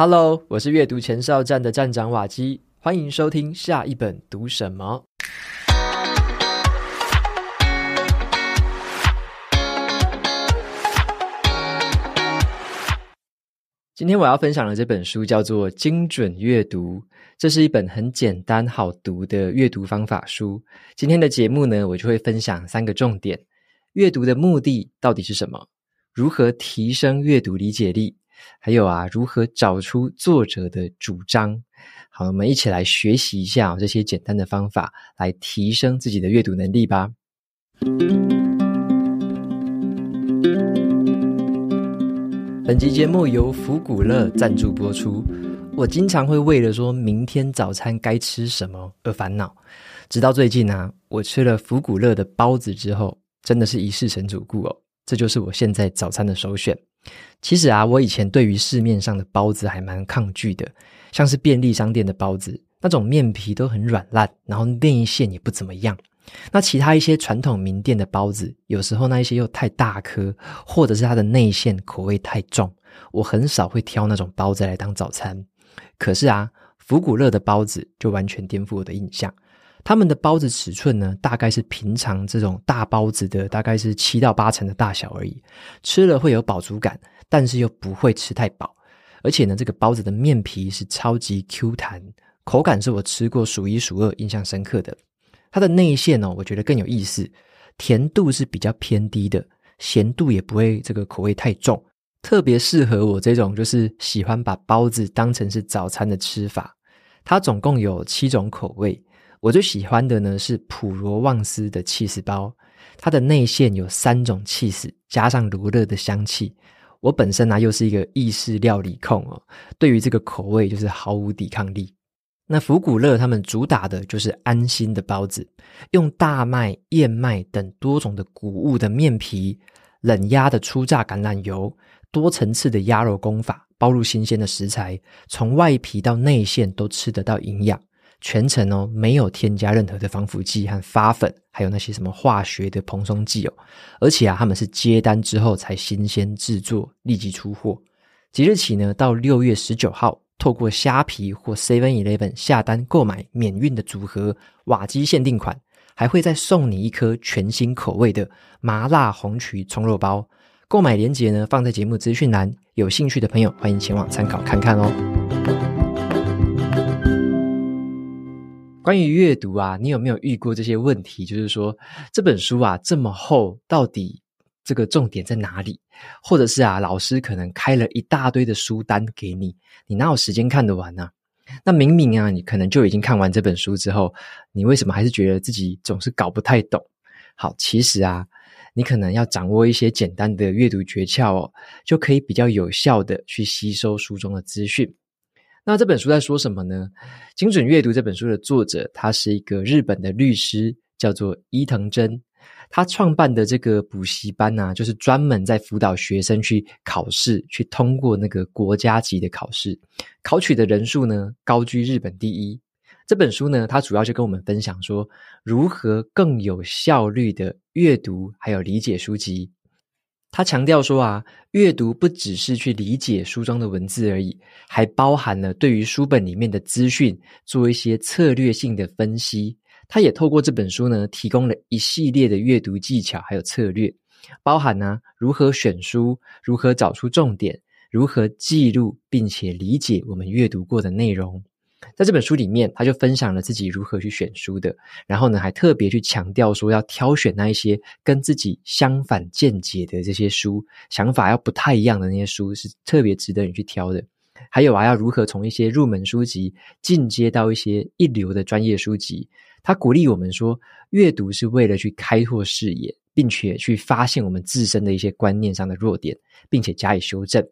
Hello，我是阅读前哨站的站长瓦基，欢迎收听下一本读什么。今天我要分享的这本书叫做《精准阅读》，这是一本很简单好读的阅读方法书。今天的节目呢，我就会分享三个重点：阅读的目的到底是什么？如何提升阅读理解力？还有啊，如何找出作者的主张？好，我们一起来学习一下这些简单的方法，来提升自己的阅读能力吧。本集节目由福古乐赞助播出。我经常会为了说明天早餐该吃什么而烦恼，直到最近啊，我吃了福古乐的包子之后，真的是一世成主顾哦。这就是我现在早餐的首选。其实啊，我以前对于市面上的包子还蛮抗拒的，像是便利商店的包子，那种面皮都很软烂，然后内馅也不怎么样。那其他一些传统名店的包子，有时候那一些又太大颗，或者是它的内馅口味太重，我很少会挑那种包子来当早餐。可是啊，福古乐的包子就完全颠覆我的印象。他们的包子尺寸呢，大概是平常这种大包子的大概是七到八成的大小而已，吃了会有饱足感。但是又不会吃太饱，而且呢，这个包子的面皮是超级 Q 弹，口感是我吃过数一数二印象深刻的。它的内馅哦，我觉得更有意思，甜度是比较偏低的，咸度也不会这个口味太重，特别适合我这种就是喜欢把包子当成是早餐的吃法。它总共有七种口味，我最喜欢的呢是普罗旺斯的起司包，它的内馅有三种起司，加上罗勒的香气。我本身呢、又是一个意式料理控哦，对于这个口味就是毫无抵抗力。那福古乐他们主打的就是安心的包子，用大麦、燕麦等多种的谷物的面皮，冷压的初榨橄榄油，多层次的鸭肉工法，包入新鲜的食材，从外皮到内馅都吃得到营养。全程哦，没有添加任何的防腐剂和发粉，还有那些什么化学的蓬松剂哦。而且啊，他们是接单之后才新鲜制作，立即出货。即日起呢，到六月十九号，透过虾皮或 Seven Eleven 下单购买免运的组合瓦基限定款，还会再送你一颗全新口味的麻辣红曲葱肉包。购买链接呢，放在节目资讯栏，有兴趣的朋友欢迎前往参考看看哦。关于阅读啊，你有没有遇过这些问题？就是说，这本书啊这么厚，到底这个重点在哪里？或者是啊，老师可能开了一大堆的书单给你，你哪有时间看得完呢？那明明啊，你可能就已经看完这本书之后，你为什么还是觉得自己总是搞不太懂？好，其实啊，你可能要掌握一些简单的阅读诀窍哦，就可以比较有效的去吸收书中的资讯。那这本书在说什么呢？精准阅读这本书的作者，他是一个日本的律师，叫做伊藤真。他创办的这个补习班呢、啊，就是专门在辅导学生去考试，去通过那个国家级的考试，考取的人数呢，高居日本第一。这本书呢，它主要就跟我们分享说，如何更有效率的阅读，还有理解书籍。他强调说啊，阅读不只是去理解书中的文字而已，还包含了对于书本里面的资讯做一些策略性的分析。他也透过这本书呢，提供了一系列的阅读技巧还有策略，包含呢、如何选书、如何找出重点、如何记录并且理解我们阅读过的内容。在这本书里面，他就分享了自己如何去选书的，然后呢，还特别去强调说要挑选那一些跟自己相反见解的这些书，想法要不太一样的那些书是特别值得你去挑的。还有啊，要如何从一些入门书籍进阶到一些一流的专业书籍。他鼓励我们说，阅读是为了去开拓视野，并且去发现我们自身的一些观念上的弱点，并且加以修正。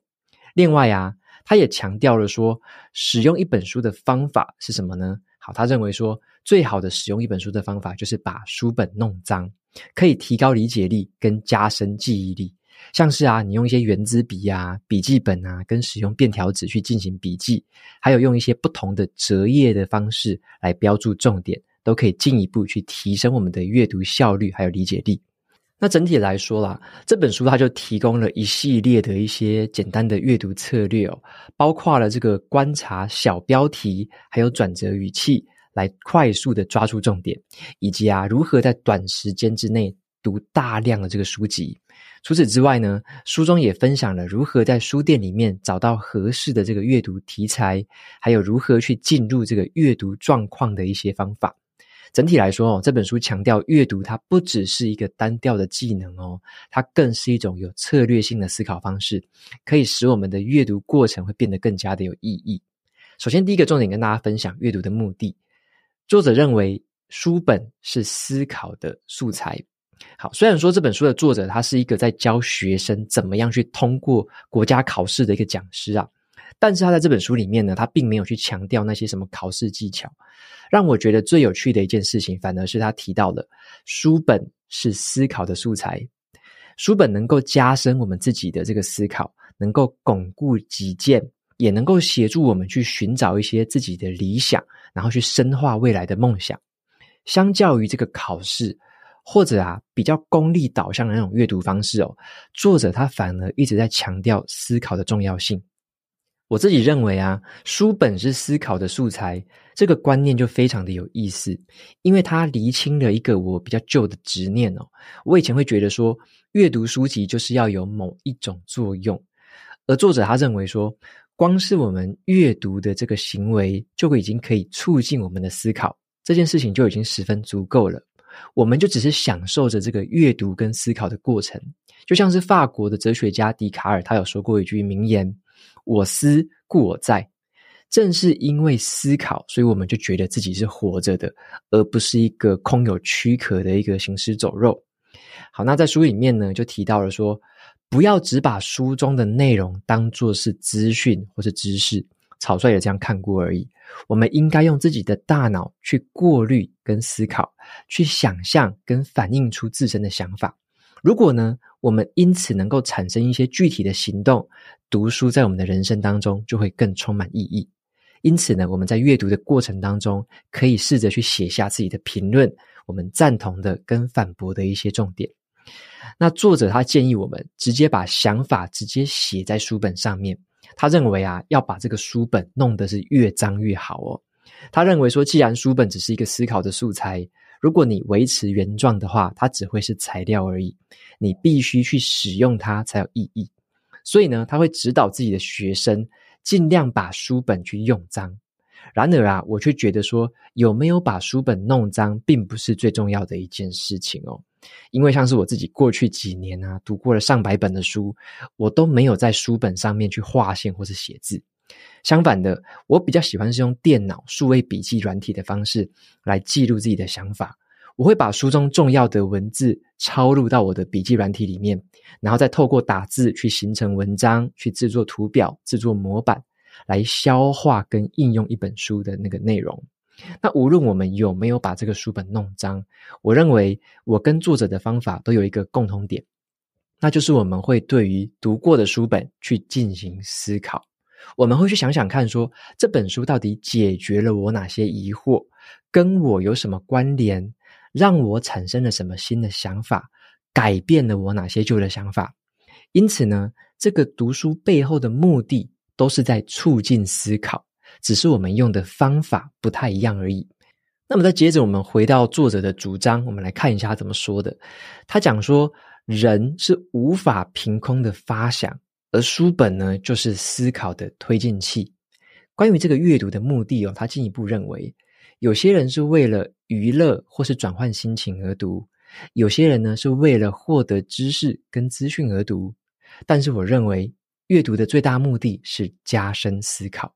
另外啊。他也强调了说，使用一本书的方法是什么呢？好，他认为说，最好的使用一本书的方法就是把书本弄脏，可以提高理解力跟加深记忆力。像是啊，你用一些原子笔啊、笔记本啊，跟使用便条纸去进行笔记，还有用一些不同的折页的方式来标注重点，都可以进一步去提升我们的阅读效率还有理解力。那整体来说啦，这本书它就提供了一系列的一些简单的阅读策略哦，包括了这个观察小标题，还有转折语气，来快速的抓住重点，以及啊如何在短时间之内读大量的这个书籍。除此之外呢，书中也分享了如何在书店里面找到合适的这个阅读题材，还有如何去进入这个阅读状况的一些方法。整体来说哦，这本书强调阅读它不只是一个单调的技能哦，它更是一种有策略性的思考方式，可以使我们的阅读过程会变得更加的有意义。首先，第一个重点跟大家分享阅读的目的。作者认为书本是思考的素材。好，虽然说这本书的作者他是一个在教学生怎么样去通过国家考试的一个讲师啊。但是他在这本书里面呢，他并没有去强调那些什么考试技巧。让我觉得最有趣的一件事情，反而是他提到了书本是思考的素材。书本能够加深我们自己的这个思考，能够巩固己见，也能够协助我们去寻找一些自己的理想，然后去深化未来的梦想。相较于这个考试，或者啊比较功利导向的那种阅读方式哦，作者他反而一直在强调思考的重要性。我自己认为啊，书本是思考的素材，这个观念就非常的有意思，因为它厘清了一个我比较旧的执念哦。我以前会觉得说，阅读书籍就是要有某一种作用，而作者他认为说，光是我们阅读的这个行为，就已经可以促进我们的思考，这件事情就已经十分足够了。我们就只是享受着这个阅读跟思考的过程，就像是法国的哲学家笛卡尔，他有说过一句名言。我思故我在，正是因为思考，所以我们就觉得自己是活着的，而不是一个空有躯壳的一个行尸走肉。好，那在书里面呢，就提到了说，不要只把书中的内容当作是资讯或是知识，草率的这样看过而已。我们应该用自己的大脑去过滤跟思考，去想象跟反映出自身的想法。如果呢，我们因此能够产生一些具体的行动，读书在我们的人生当中就会更充满意义。因此呢，我们在阅读的过程当中，可以试着去写下自己的评论，我们赞同的跟反驳的一些重点。那作者他建议我们直接把想法直接写在书本上面。他认为啊，要把这个书本弄得是越脏越好哦。他认为说，既然书本只是一个思考的素材。如果你维持原状的话，它只会是材料而已。你必须去使用它才有意义。所以呢，他会指导自己的学生尽量把书本去用脏。然而啊，我却觉得说，有没有把书本弄脏，并不是最重要的一件事情哦。因为像是我自己过去几年啊，读过了上百本的书，我都没有在书本上面去划线或是写字。相反的，我比较喜欢是用电脑数位笔记软体的方式来记录自己的想法。我会把书中重要的文字抄录到我的笔记软体里面，然后再透过打字去形成文章，去制作图表、制作模板，来消化跟应用一本书的那个内容。那无论我们有没有把这个书本弄脏，我认为我跟作者的方法都有一个共同点，那就是我们会对于读过的书本去进行思考。我们会去想想看说，这本书到底解决了我哪些疑惑，跟我有什么关联，让我产生了什么新的想法，改变了我哪些旧的想法。因此呢，这个读书背后的目的都是在促进思考，只是我们用的方法不太一样而已。那么再接着，我们回到作者的主张，我们来看一下他怎么说的。他讲说，人是无法凭空的发想。而书本呢，就是思考的推进器。关于这个阅读的目的哦，他进一步认为，有些人是为了娱乐或是转换心情而读，有些人呢是为了获得知识跟资讯而读。但是我认为，阅读的最大目的是加深思考。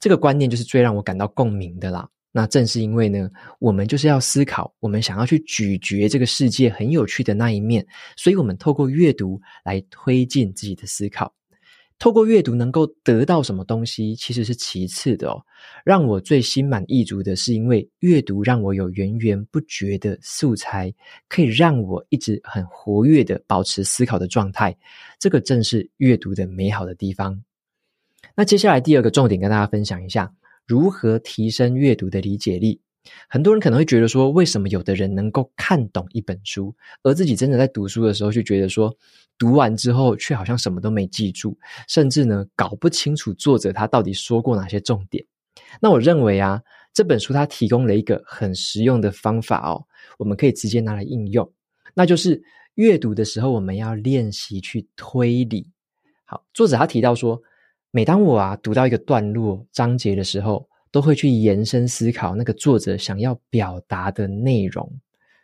这个观念就是最让我感到共鸣的啦。那正是因为呢，我们就是要思考，我们想要去咀嚼这个世界很有趣的那一面，所以我们透过阅读来推进自己的思考。透过阅读能够得到什么东西，其实是其次的哦。让我最心满意足的是，因为阅读让我有源源不绝的素材，可以让我一直很活跃的保持思考的状态。这个正是阅读的美好的地方。那接下来第二个重点跟大家分享一下。如何提升阅读的理解力？很多人可能会觉得说，为什么有的人能够看懂一本书，而自己真的在读书的时候，就觉得说，读完之后却好像什么都没记住，甚至呢，搞不清楚作者他到底说过哪些重点。那我认为啊，这本书它提供了一个很实用的方法哦，我们可以直接拿来应用，那就是阅读的时候我们要练习去推理。好，作者他提到说，每当我啊读到一个段落章节的时候，都会去延伸思考那个作者想要表达的内容。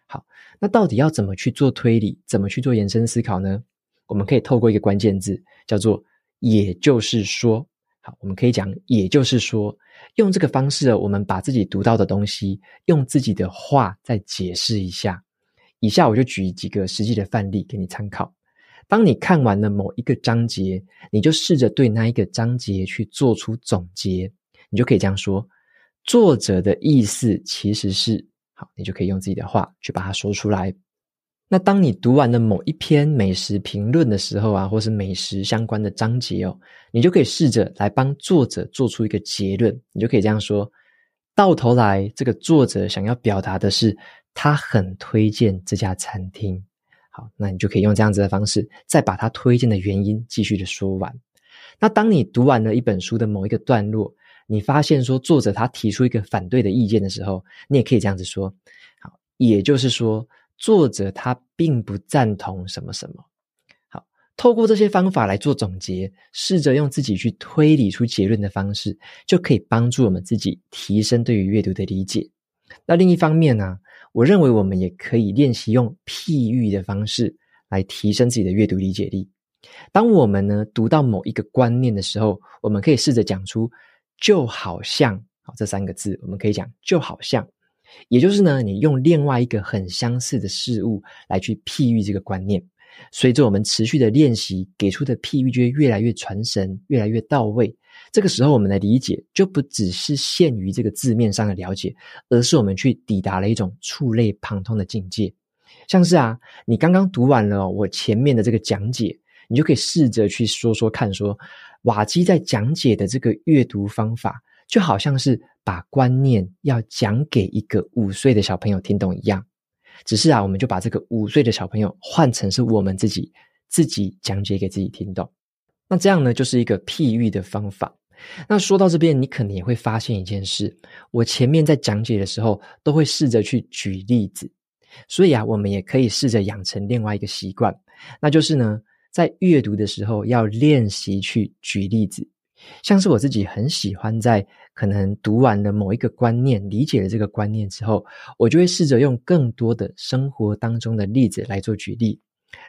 好，那到底要怎么去做推理，怎么去做延伸思考呢？我们可以透过一个关键字，叫做“也就是说”。好，我们可以讲“也就是说”，用这个方式，我们把自己读到的东西，用自己的话再解释一下。以下我就举几个实际的范例给你参考。当你看完了某一个章节，你就试着对那一个章节去做出总结。你就可以这样说：作者的意思其实是……好，你就可以用自己的话去把它说出来。那当你读完了某一篇美食评论的时候啊，或是美食相关的章节哦，你就可以试着来帮作者做出一个结论。你就可以这样说：到头来，这个作者想要表达的是，他很推荐这家餐厅。好，那你就可以用这样子的方式，再把他推荐的原因继续的说完。那当你读完了一本书的某一个段落，你发现说作者他提出一个反对的意见的时候，你也可以这样子说。好，也就是说，作者他并不赞同什么什么。好，透过这些方法来做总结，试着用自己去推理出结论的方式，就可以帮助我们自己提升对于阅读的理解。那另一方面呢，我认为我们也可以练习用譬喻的方式来提升自己的阅读理解力。当我们呢读到某一个观念的时候，我们可以试着讲出“就好像”好这三个字，我们可以讲“就好像”，也就是呢，你用另外一个很相似的事物来去譬喻这个观念。随着我们持续的练习，给出的譬喻就会越来越传神，越来越到位。这个时候，我们的理解就不只是限于这个字面上的了解，而是我们去抵达了一种触类旁通的境界。像是啊，你刚刚读完了我前面的这个讲解，你就可以试着去说说看说，瓦基在讲解的这个阅读方法，就好像是把观念要讲给一个五岁的小朋友听懂一样。只是啊，我们就把这个五岁的小朋友换成是我们自己，自己讲解给自己听懂。那这样呢，就是一个譬喻的方法。那说到这边，你可能也会发现一件事：我前面在讲解的时候，都会试着去举例子。所以啊，我们也可以试着养成另外一个习惯，那就是呢，在阅读的时候要练习去举例子。像是我自己很喜欢在可能读完了某一个观念，理解了这个观念之后，我就会试着用更多的生活当中的例子来做举例。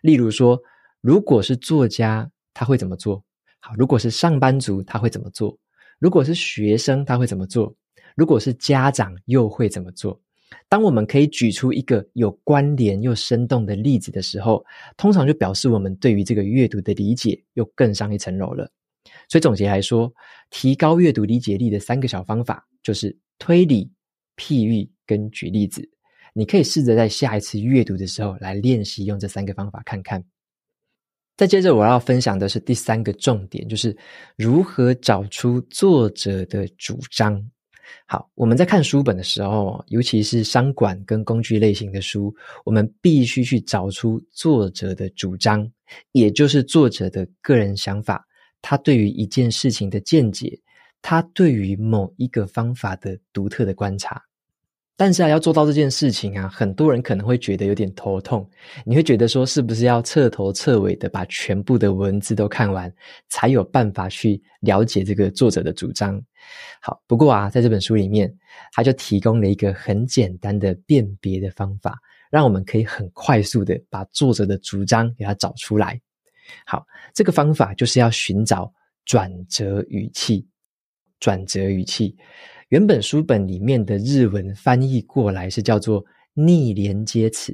例如说，如果是作家，他会怎么做？好，如果是上班族，他会怎么做？如果是学生，他会怎么做？如果是家长，又会怎么做？当我们可以举出一个有关联又生动的例子的时候，通常就表示我们对于这个阅读的理解又更上一层楼了。所以总结来说，提高阅读理解力的三个小方法就是推理、譬喻跟举例子。你可以试着在下一次阅读的时候来练习用这三个方法看看。再接着，我要分享的是第三个重点，就是如何找出作者的主张。好，我们在看书本的时候，尤其是商管跟工具类型的书，我们必须去找出作者的主张，也就是作者的个人想法，他对于一件事情的见解，他对于某一个方法的独特的观察。但是啊，要做到这件事情啊，很多人可能会觉得有点头痛。你会觉得说，是不是要彻头彻尾的把全部的文字都看完，才有办法去了解这个作者的主张？好，不过啊，在这本书里面，他就提供了一个很简单的辨别的方法，让我们可以很快速的把作者的主张给他找出来。好，这个方法就是要寻找转折语气，转折语气。原本书本里面的日文翻译过来是叫做逆连接词，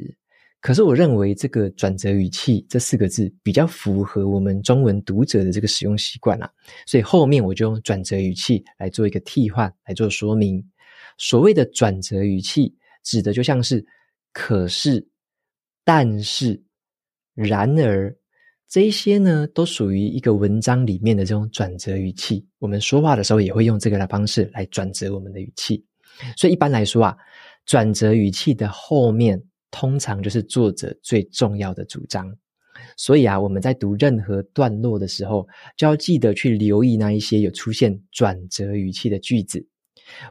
可是我认为这个转折语气这四个字比较符合我们中文读者的这个使用习惯啦，所以后面我就用转折语气来做一个替换来做说明。所谓的转折语气，指的就像是可是、但是、然而。这一些呢，都属于一个文章里面的这种转折语气。我们说话的时候也会用这个的方式来转折我们的语气。所以一般来说啊，转折语气的后面通常就是作者最重要的主张。所以啊，我们在读任何段落的时候，就要记得去留意那一些有出现转折语气的句子。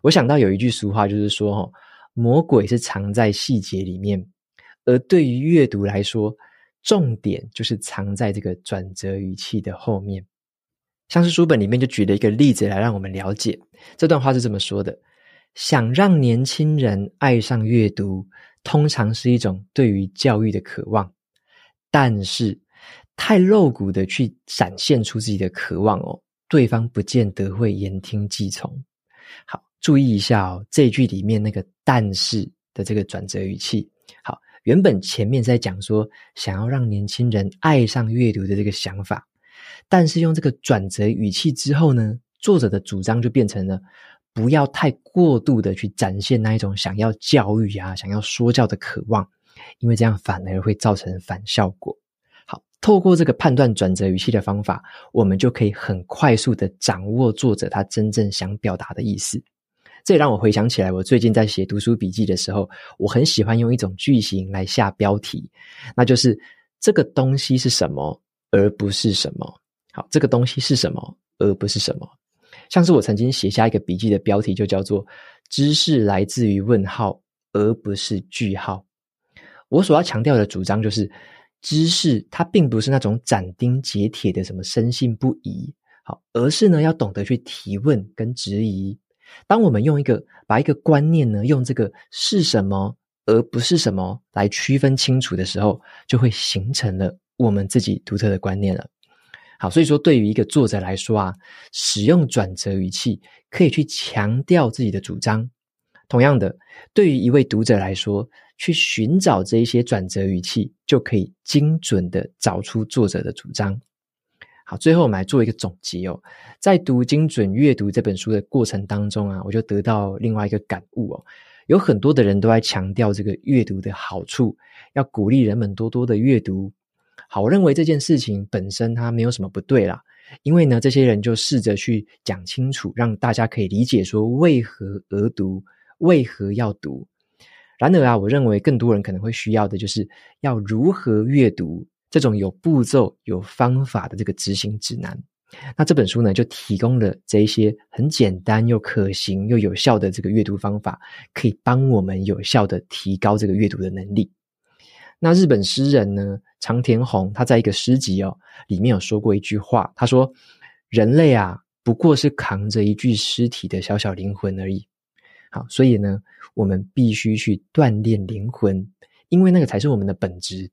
我想到有一句俗话，就是说：“哈，魔鬼是藏在细节里面。”而对于阅读来说，重点就是藏在这个转折语气的后面。像是书本里面就举了一个例子来让我们了解，这段话是这么说的：“想让年轻人爱上阅读，通常是一种对于教育的渴望。”但是，太露骨的去展现出自己的渴望哦，对方不见得会言听计从。好，注意一下哦，这句里面那个“但是”的这个转折语气。好，原本前面在讲说想要让年轻人爱上阅读的这个想法，但是用这个转折语气之后呢，作者的主张就变成了不要太过度的去展现那一种想要教育啊、想要说教的渴望。因为这样反而会造成反效果。好，透过这个判断转折语气的方法，我们就可以很快速的掌握作者他真正想表达的意思。这也让我回想起来，我最近在写读书笔记的时候，我很喜欢用一种句型来下标题，那就是这个东西是什么，而不是什么。好，这个东西是什么，而不是什么。像是我曾经写下一个笔记的标题，就叫做“知识来自于问号，而不是句号”。我所要强调的主张就是，知识它并不是那种斩钉截铁的什么深信不疑，好，而是呢要懂得去提问跟质疑。当我们用一个把一个观念呢用这个是什么而不是什么来区分清楚的时候，就会形成了我们自己独特的观念了。好，所以说对于一个作者来说啊，使用转折语气可以去强调自己的主张。同样的，对于一位读者来说，去寻找这一些转折语气，就可以精准的找出作者的主张。好，最后我们来做一个总结哦。在读《精准阅读》这本书的过程当中啊，我就得到另外一个感悟哦。有很多的人都在强调这个阅读的好处，要鼓励人们多多的阅读。好，我认为这件事情本身它没有什么不对啦，因为呢，这些人就试着去讲清楚，让大家可以理解说为何而读，为何要读。然而啊，我认为更多人可能会需要的就是要如何阅读这种有步骤、有方法的这个执行指南。那这本书呢，就提供了这一些很简单又可行又有效的这个阅读方法，可以帮我们有效的提高这个阅读的能力。那日本诗人呢，长田弘他在一个诗集哦里面有说过一句话，他说：“人类啊，不过是扛着一具尸体的小小灵魂而已。”好，所以呢，我们必须去锻炼灵魂，因为那个才是我们的本质。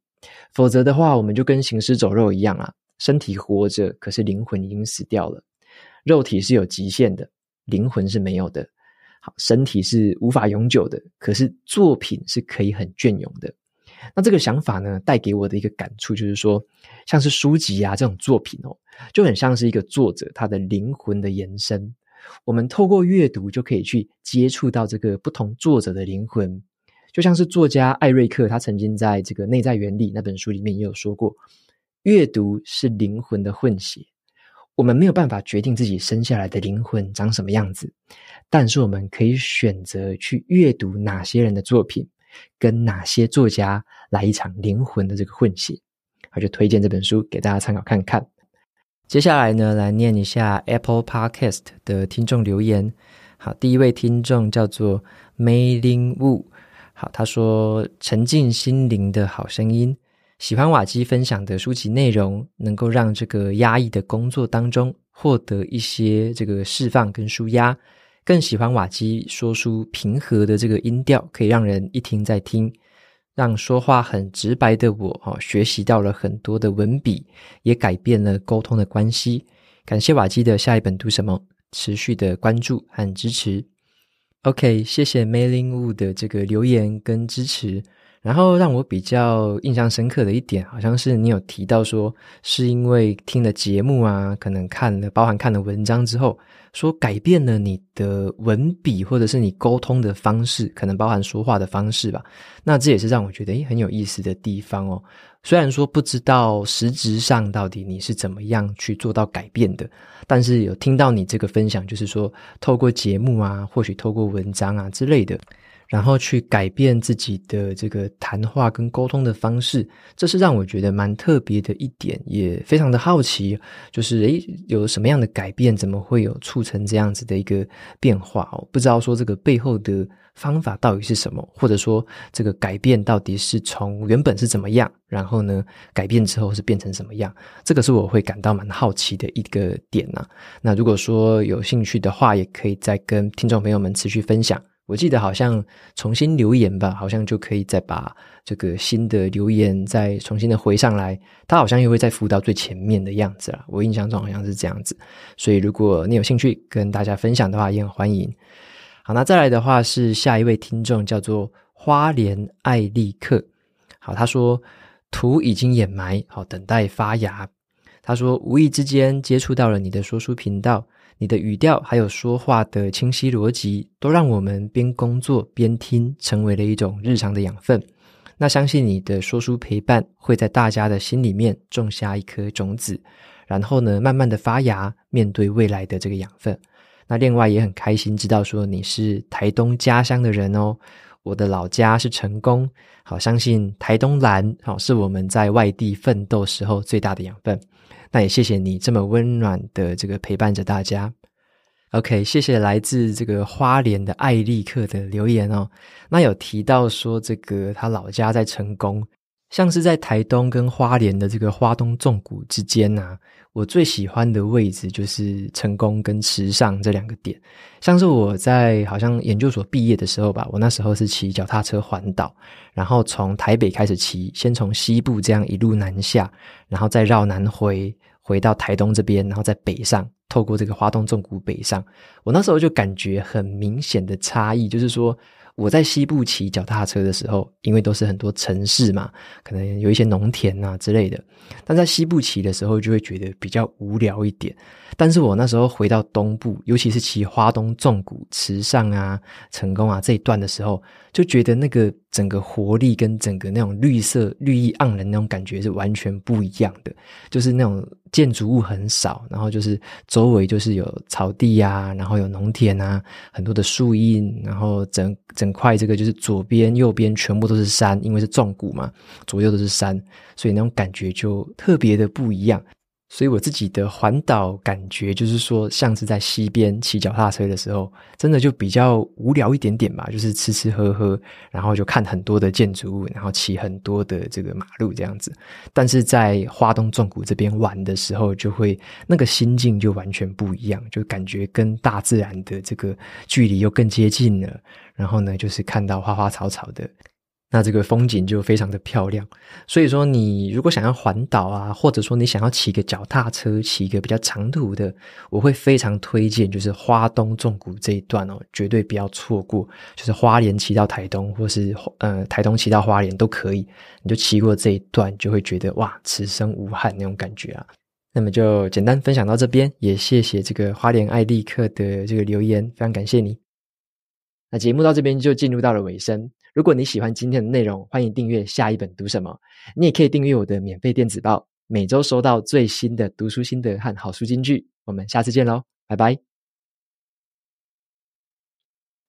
否则的话，我们就跟行尸走肉一样啊，身体活着，可是灵魂已经死掉了。肉体是有极限的，灵魂是没有的。好，身体是无法永久的，可是作品是可以很隽永的。那这个想法呢，带给我的一个感触就是说，像是书籍啊这种作品哦，就很像是一个作者他的灵魂的延伸。我们透过阅读就可以去接触到这个不同作者的灵魂，就像是作家艾瑞克，他曾经在这个《内在原理》那本书里面也有说过，阅读是灵魂的混血。我们没有办法决定自己生下来的灵魂长什么样子，但是我们可以选择去阅读哪些人的作品，跟哪些作家来一场灵魂的这个混血。我就推荐这本书给大家参考看看。接下来呢，来念一下 Apple Podcast 的听众留言。好，第一位听众叫做 May Ling Wu。好，他说：“沉浸心灵的好声音，喜欢瓦基分享的书籍内容，能够让这个压抑的工作当中获得一些这个释放跟舒压。更喜欢瓦基说书平和的这个音调，可以让人一听再听。”让说话很直白的我，哈，学习到了很多的文笔，也改变了沟通的关系。感谢瓦基的下一本读什么，持续的关注和支持。OK，谢谢 Mailing Wu 的这个留言跟支持。然后让我比较印象深刻的一点，好像是你有提到说，是因为听了节目啊，可能看了，包含看了文章之后，说改变了你的文笔，或者是你沟通的方式，可能包含说话的方式吧。那这也是让我觉得诶很有意思的地方哦。虽然说不知道实质上到底你是怎么样去做到改变的，但是有听到你这个分享，就是说透过节目啊，或许透过文章啊之类的。然后去改变自己的这个谈话跟沟通的方式，这是让我觉得蛮特别的一点，也非常的好奇，就是诶，有什么样的改变，怎么会有促成这样子的一个变化哦？不知道说这个背后的方法到底是什么，或者说这个改变到底是从原本是怎么样，然后呢，改变之后是变成什么样？这个是我会感到蛮好奇的一个点呐。那如果说有兴趣的话，也可以再跟听众朋友们持续分享。我记得好像重新留言吧，好像就可以再把这个新的留言再重新的回上来，它好像又会再浮到最前面的样子啦。我印象中好像是这样子，所以如果你有兴趣跟大家分享的话，也很欢迎。好，那再来的话是下一位听众叫做花莲艾利克，好，他说土已经掩埋，好，等待发芽。他说无意之间接触到了你的说书频道。你的语调还有说话的清晰逻辑，都让我们边工作边听，成为了一种日常的养分。那相信你的说书陪伴会在大家的心里面种下一颗种子，然后呢，慢慢的发芽，面对未来的这个养分。那另外也很开心知道说你是台东家乡的人哦，我的老家是成功，好，相信台东蓝好是我们在外地奋斗时候最大的养分。那也谢谢你这么温暖的这个陪伴着大家。OK，谢谢来自这个花莲的艾利克的留言哦。那有提到说这个他老家在成功，像是在台东跟花莲的这个花东纵谷之间呐、我最喜欢的位置就是成功跟池上这两个点。像是我在好像研究所毕业的时候吧，我那时候是骑脚踏车环岛，然后从台北开始骑，先从西部这样一路南下，然后再绕南回，回到台东这边，然后再北上，透过这个花东纵谷北上。我那时候就感觉很明显的差异，就是说。我在西部骑脚踏车的时候，因为都是很多城市嘛，可能有一些农田啊之类的。但在西部骑的时候，就会觉得比较无聊一点。但是我那时候回到东部，尤其是骑花东纵谷、池上啊、成功啊这一段的时候，就觉得那个整个活力跟整个那种绿色、绿意盎然那种感觉是完全不一样的，就是那种。建筑物很少，然后就是周围就是有草地、啊，然后有农田啊，很多的树荫，然后整整很快这个就是左边右边全部都是山，因为是纵谷嘛，左右都是山，所以那种感觉就特别的不一样。所以我自己的环岛感觉就是说，像是在西边骑脚踏车的时候，真的就比较无聊一点点吧，就是吃吃喝喝，然后就看很多的建筑物，然后骑很多的这个马路这样子。但是在花东纵谷这边玩的时候，就会那个心境就完全不一样，就感觉跟大自然的这个距离又更接近了。然后呢，就是看到花花草草的。那这个风景就非常的漂亮，所以说你如果想要环岛啊，或者说你想要骑个脚踏车，骑一个比较长途的，我会非常推荐，就是花东纵谷这一段哦，绝对不要错过。就是花莲骑到台东，或是呃台东骑到花莲都可以，你就骑过这一段，就会觉得哇，此生无憾那种感觉啊。那么就简单分享到这边，也谢谢这个花莲艾利克的这个留言，非常感谢你。那节目到这边就进入到了尾声。如果你喜欢今天的内容，欢迎订阅下一本读什么。你也可以订阅我的免费电子报，每周收到最新的读书心得和好书金句。我们下次见喽，拜拜。